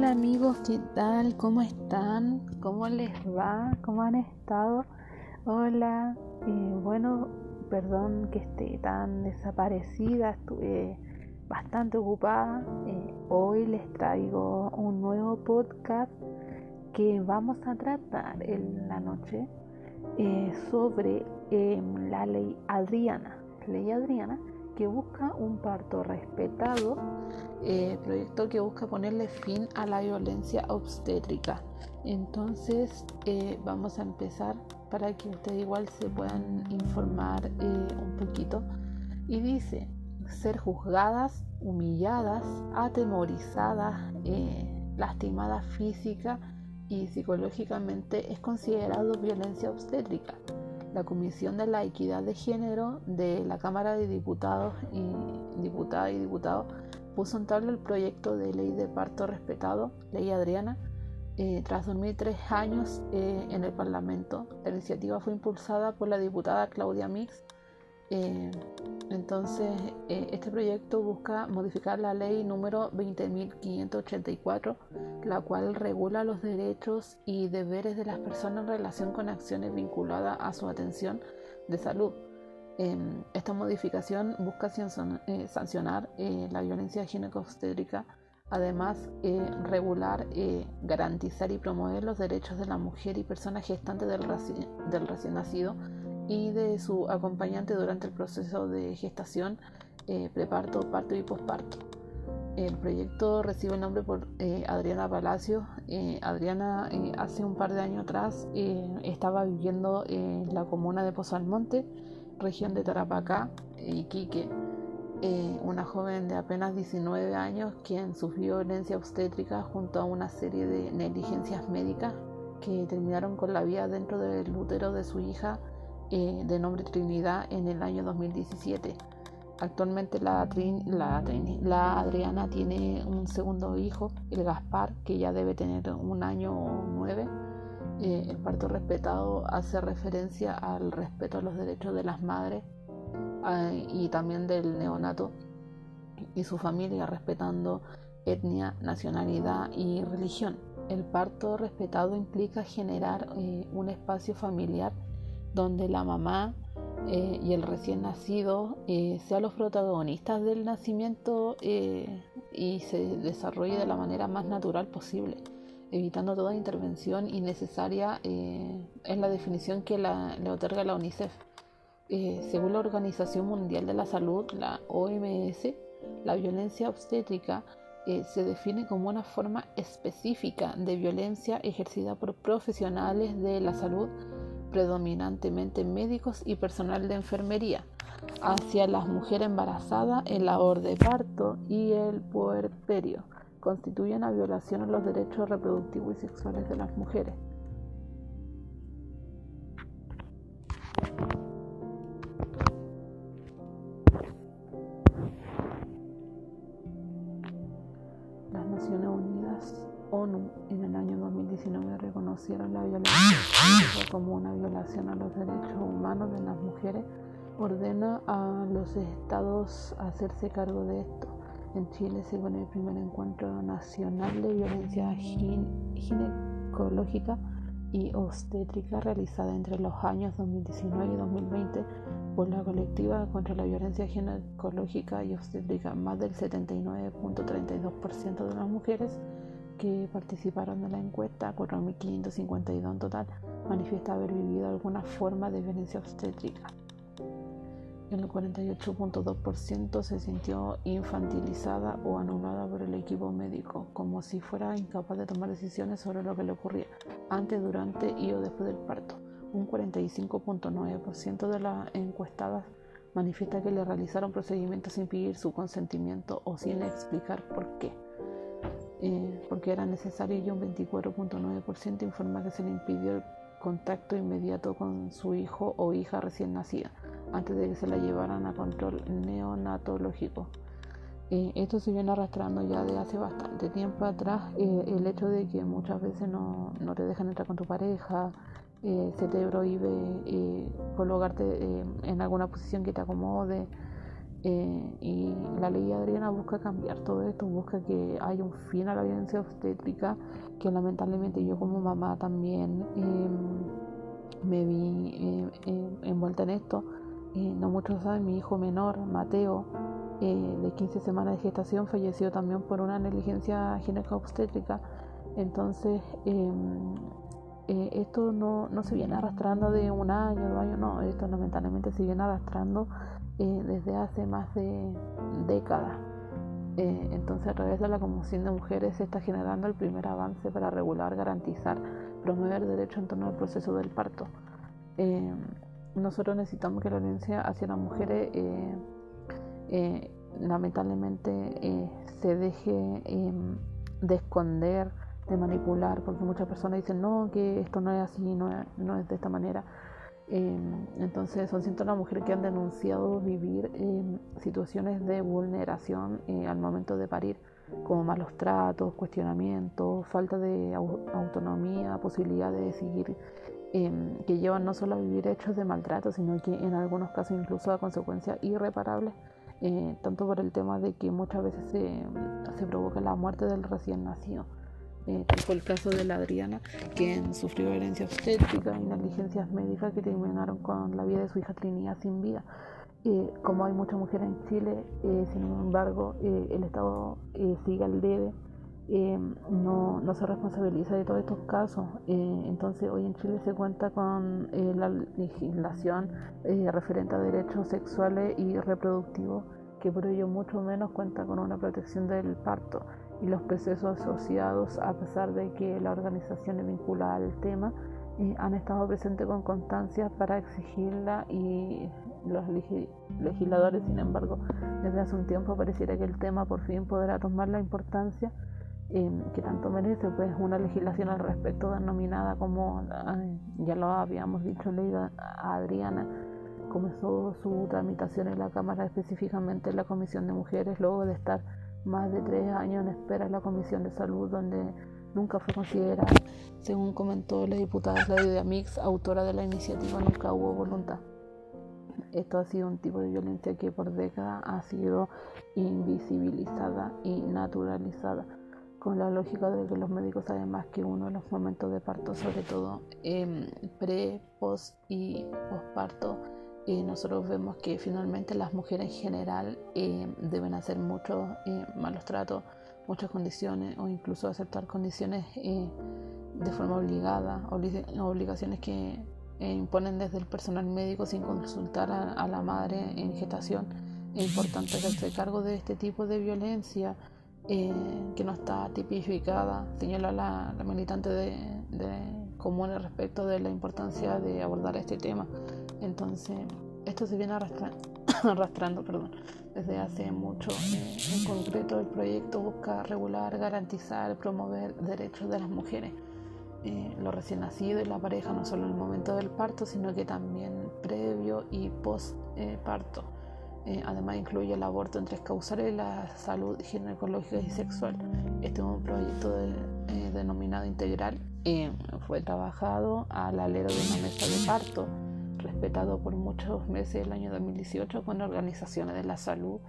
Hola amigos, ¿qué tal? ¿Cómo están? ¿Cómo les va? ¿Cómo han estado? Hola, eh, bueno, perdón que esté tan desaparecida, estuve bastante ocupada. Eh, hoy les traigo un nuevo podcast que vamos a tratar en la noche eh, sobre em, la ley Adriana. Ley Adriana que busca un parto respetado, eh, proyecto que busca ponerle fin a la violencia obstétrica. Entonces eh, vamos a empezar para que ustedes igual se puedan informar eh, un poquito. Y dice, ser juzgadas, humilladas, atemorizadas, lastimadas física y psicológicamente es considerado violencia obstétrica la Comisión de la Equidad de Género de la Cámara de Diputados y Diputadas y Diputados puso en tabla el proyecto de ley de parto respetado, ley Adriana, eh, tras dormir tres años eh, en el Parlamento. La iniciativa fue impulsada por la diputada Claudia Mix eh, entonces, eh, este proyecto busca modificar la ley número 20.584, la cual regula los derechos y deberes de las personas en relación con acciones vinculadas a su atención de salud. Em, esta modificación busca eh, sancionar la violencia ginecobstétrica, además regular, garantizar y promover los derechos de la mujer y personas gestantes del recién nacido y de su acompañante durante el proceso de gestación, eh, preparto, parto y posparto. El proyecto recibe el nombre por eh, Adriana Palacio. Eh, Adriana hace un par de años atrás estaba viviendo en la comuna de Pozo Almonte, región de Tarapacá, Iquique. una joven de apenas 19 años quien sufrió violencia obstétrica junto a una serie de negligencias médicas que terminaron con la vida dentro del útero de su hija eh, de nombre Trinidad en el año 2017. Actualmente la, Adriana tiene un segundo hijo, el Gaspar, que ya debe tener un año o nueve. Eh, el parto respetado hace referencia al respeto a los derechos de las madres ah, y también del neonato y su familia, respetando etnia, nacionalidad y religión. El parto respetado implica generar eh, un espacio familiar donde la mamá eh, y el recién nacido eh, sean los protagonistas del nacimiento eh, y se desarrolle de la manera más natural posible, evitando toda intervención innecesaria, es la definición que le otorga la UNICEF. según la Organización Mundial de la Salud, la OMS, la violencia obstétrica se define como una forma específica de violencia ejercida por profesionales de la salud predominantemente médicos y personal de enfermería, hacia las mujeres embarazadas, el labor de parto y el puerperio. Constituyen una violación a los derechos reproductivos y sexuales de las mujeres. Año 2019 reconocieron la violencia como una violación a los derechos humanos de las mujeres, ordena a los estados hacerse cargo de esto. En Chile se el primer encuentro nacional de violencia ginecológica y obstétrica realizada entre los años 2019 y 2020 por la colectiva contra la violencia ginecológica y obstétrica. Más del 79.32% de las mujeres que participaron de la encuesta, 4.552 en total, manifiesta haber vivido alguna forma de violencia obstétrica. El 48.2% se sintió infantilizada o anulada por el equipo médico, como si fuera incapaz de tomar decisiones sobre lo que le ocurría antes, durante y o después del parto. Un 45.9% de las encuestadas manifiesta que le realizaron procedimientos sin pedir su consentimiento o sin explicar por qué. Eh, porque era necesario y un 24.9% informa que se le impidió el contacto inmediato con su hijo o hija recién nacida antes de que se la llevaran a control neonatológico. Eh, esto se viene arrastrando ya de hace bastante tiempo atrás, eh, el hecho de que muchas veces no, no, te dejan entrar con tu pareja, se te prohíbe colocarte en alguna posición que te acomode, Eh, y la ley Adriana busca cambiar todo esto, busca que haya un fin a la violencia obstétrica, que lamentablemente yo como mamá también em, me vi eh, em, envuelta en esto. Eh, no muchos saben, mi hijo menor, Mateo, de 15 semanas de gestación, falleció también por una negligencia gineco-obstétrica. Entonces, em, esto no, no se viene arrastrando de un año, dos años, no, esto lamentablemente se viene arrastrando eh, desde hace más de décadas. Eh, entonces a través de la Comisión de Mujeres se está generando el primer avance para regular, garantizar, promover derechos en torno al proceso del parto. Eh, nosotros necesitamos que la violencia hacia las mujeres lamentablemente se deje em, de esconder, de manipular, porque muchas personas dicen no, que esto no es así, no no es de esta manera. Em, entonces son cientos las mujeres que han denunciado vivir situaciones de vulneración eh, al momento de parir, como malos tratos, cuestionamientos, falta de autonomía, posibilidad de decidir, em, que llevan no solo a vivir hechos de maltrato, sino que en algunos casos incluso a consecuencias irreparables, eh, tanto por el tema de que muchas veces se provoca la muerte del recién nacido. Eh, fue el caso de la Adriana, quien sufrió violencia obstétrica y negligencias médicas que terminaron con la vida de su hija Trinidad sin vida. Eh, como hay muchas mujeres en Chile, eh, sin embargo, eh, el Estado sigue al debe, no, no, se responsabiliza de todos estos casos. entonces, hoy en Chile se cuenta con la legislación referente a derechos sexuales y reproductivos, que por ello mucho menos cuenta con una protección del parto y los procesos asociados, a pesar de que la organización es vinculada al tema, eh, han estado presentes con constancia para exigirla y los legisladores, sin embargo, desde hace un tiempo pareciera que el tema por fin podrá tomar la importancia eh, que tanto merece, pues una legislación al respecto denominada como, ya lo habíamos dicho, ley Adriana, comenzó su tramitación en la Cámara, específicamente en la Comisión de Mujeres, luego de estar más de tres años en espera en la Comisión de Salud, donde nunca fue considerada. Según comentó la diputada Claudia Mix, autora de la iniciativa, nunca hubo voluntad. Esto ha sido un tipo de violencia que por décadas ha sido invisibilizada y naturalizada, con la lógica de que los médicos saben más que uno en los momentos de parto, sobre todo pre, post y postparto nosotros vemos que finalmente las mujeres en general eh, deben hacer muchos eh, malos tratos, muchas condiciones o incluso aceptar condiciones eh, de forma obligada, obligaciones que imponen desde el personal médico sin consultar a, la madre en gestación. Es importante hacerse cargo de este tipo de violencia que no está tipificada, señala la, militante de, de comunes respecto de la importancia de abordar este tema. Entonces, esto se viene arrastrando, perdón, desde hace mucho. Eh, en concreto, el proyecto busca regular, garantizar, promover derechos de las mujeres, eh, los recién nacidos y la pareja, no solo en el momento del parto, sino que también previo y post eh, parto. además incluye el aborto en tres causales y la salud ginecológica y sexual. Este es un proyecto denominado integral. fue trabajado al alero de una mesa de parto respetado por muchos meses el año 2018 con organizaciones de la salud,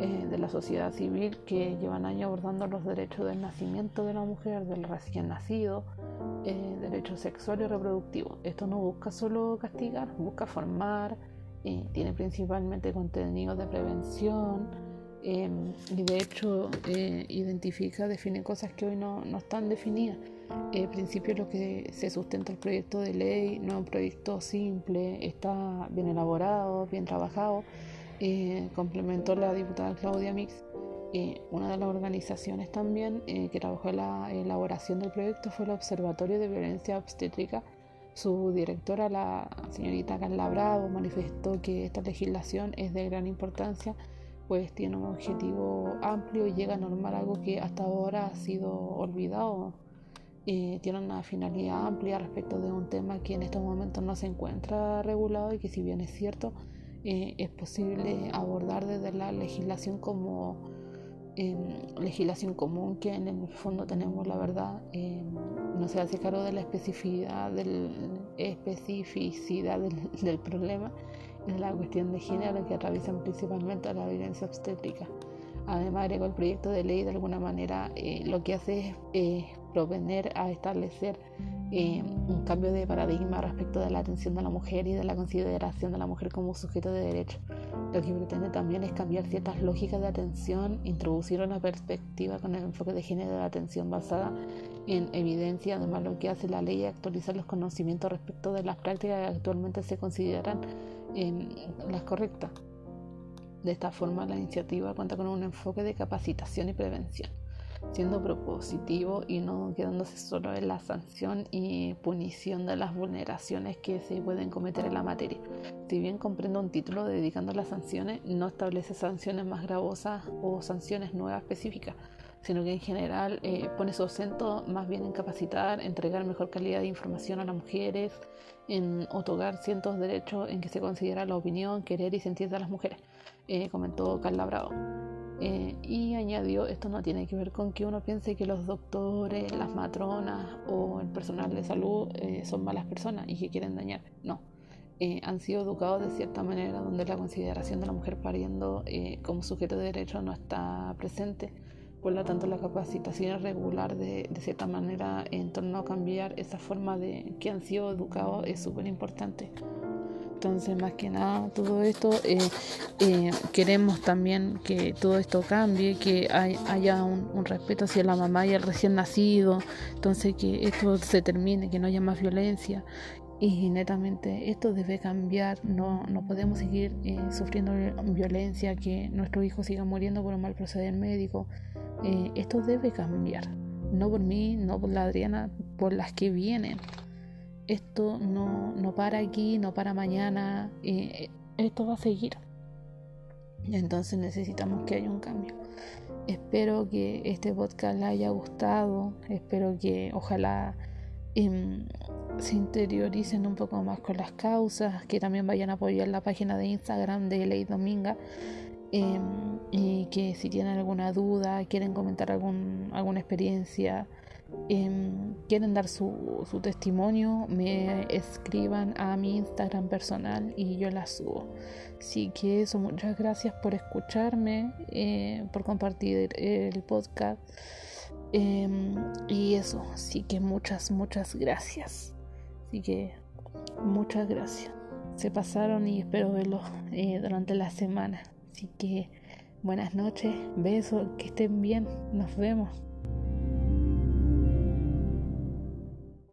eh, de la sociedad civil que llevan años abordando los derechos del nacimiento de la mujer, del recién nacido, eh, derechos sexuales y reproductivos. Esto no busca solo castigar, busca formar, eh, tiene principalmente contenidos de prevención em, y de hecho identifica, define cosas que hoy no, no están definidas en principio lo que se sustenta el proyecto de ley no es un proyecto simple, está bien elaborado, bien trabajado. Eh, complementó la diputada Claudia Mix. Eh, una de las organizaciones también eh, que trabajó en la elaboración del proyecto fue el Observatorio de Violencia Obstétrica. Su directora, la señorita Carla Bravo, manifestó que esta legislación es de gran importancia, pues tiene un objetivo amplio y llega a normar algo que hasta ahora ha sido olvidado eh, tiene una finalidad amplia respecto de un tema que en estos momentos no se encuentra regulado y que si bien es cierto, eh, es posible abordar desde la legislación como em, legislación común que en el fondo tenemos la verdad em, no se hace cargo de la especificidad del, especificidad del, problema en la cuestión de género que atraviesan principalmente la violencia obstétrica. Además, agregó el proyecto de ley de alguna manera eh, lo que hace es eh, proponer a establecer eh, un cambio de paradigma respecto de la atención de la mujer y de la consideración de la mujer como sujeto de derecho. Lo que pretende también es cambiar ciertas lógicas de atención, introducir una perspectiva con el enfoque de género de atención basada en evidencia. Además, lo que hace la ley es actualizar los conocimientos respecto de las prácticas que actualmente se consideran las correctas. De esta forma, la iniciativa cuenta con un enfoque de capacitación y prevención, siendo propositivo y no quedándose solo en la sanción y punición de las vulneraciones que se pueden cometer en la materia. Si bien comprende un título dedicando a las sanciones, no establece sanciones más gravosas o sanciones nuevas específicas, sino que en general eh, pone su acento más bien en capacitar, entregar mejor calidad de información a las mujeres, en otorgar ciertos derechos en que se considera la opinión, querer y sentir de las mujeres, eh, comentó Carla Bravo. Eh, y añadió, esto no tiene que ver con que uno piense que los doctores, las matronas o el personal de salud son malas personas y que quieren dañar. No, han sido educados de cierta manera donde la consideración de la mujer pariendo como sujeto de derecho no está presente por lo tanto, la capacitación es regular de, de, cierta manera en torno a cambiar esa forma de que han sido educados es súper importante. Entonces, más que nada, todo esto, eh, eh, queremos también que todo esto cambie, que haya un, respeto hacia la mamá y el recién nacido, entonces que esto se termine, que no haya más violencia. Y netamente esto debe cambiar, no, no podemos seguir eh, sufriendo violencia, que nuestro hijo siga muriendo por un mal proceder médico. Esto debe cambiar. No por mí, no por la Adriana, por las que vienen. Esto no, no para aquí, no para mañana. Eh, esto va a seguir. Entonces necesitamos que haya un cambio. Espero que este podcast le haya gustado. Espero que ojalá em, se interioricen un poco más con las causas. Que también vayan a apoyar la página de Instagram de Ley Dominga. Em, y que si tienen alguna duda, quieren comentar algún, alguna experiencia, em, quieren dar su, testimonio, me escriban a mi Instagram personal y yo la subo. Así que eso, muchas gracias por escucharme, eh, por compartir el podcast. Em, y eso, así que muchas, muchas gracias. Así que muchas gracias. Se pasaron y espero verlos eh, durante la semana. Así que buenas noches, besos, que estén bien, nos vemos.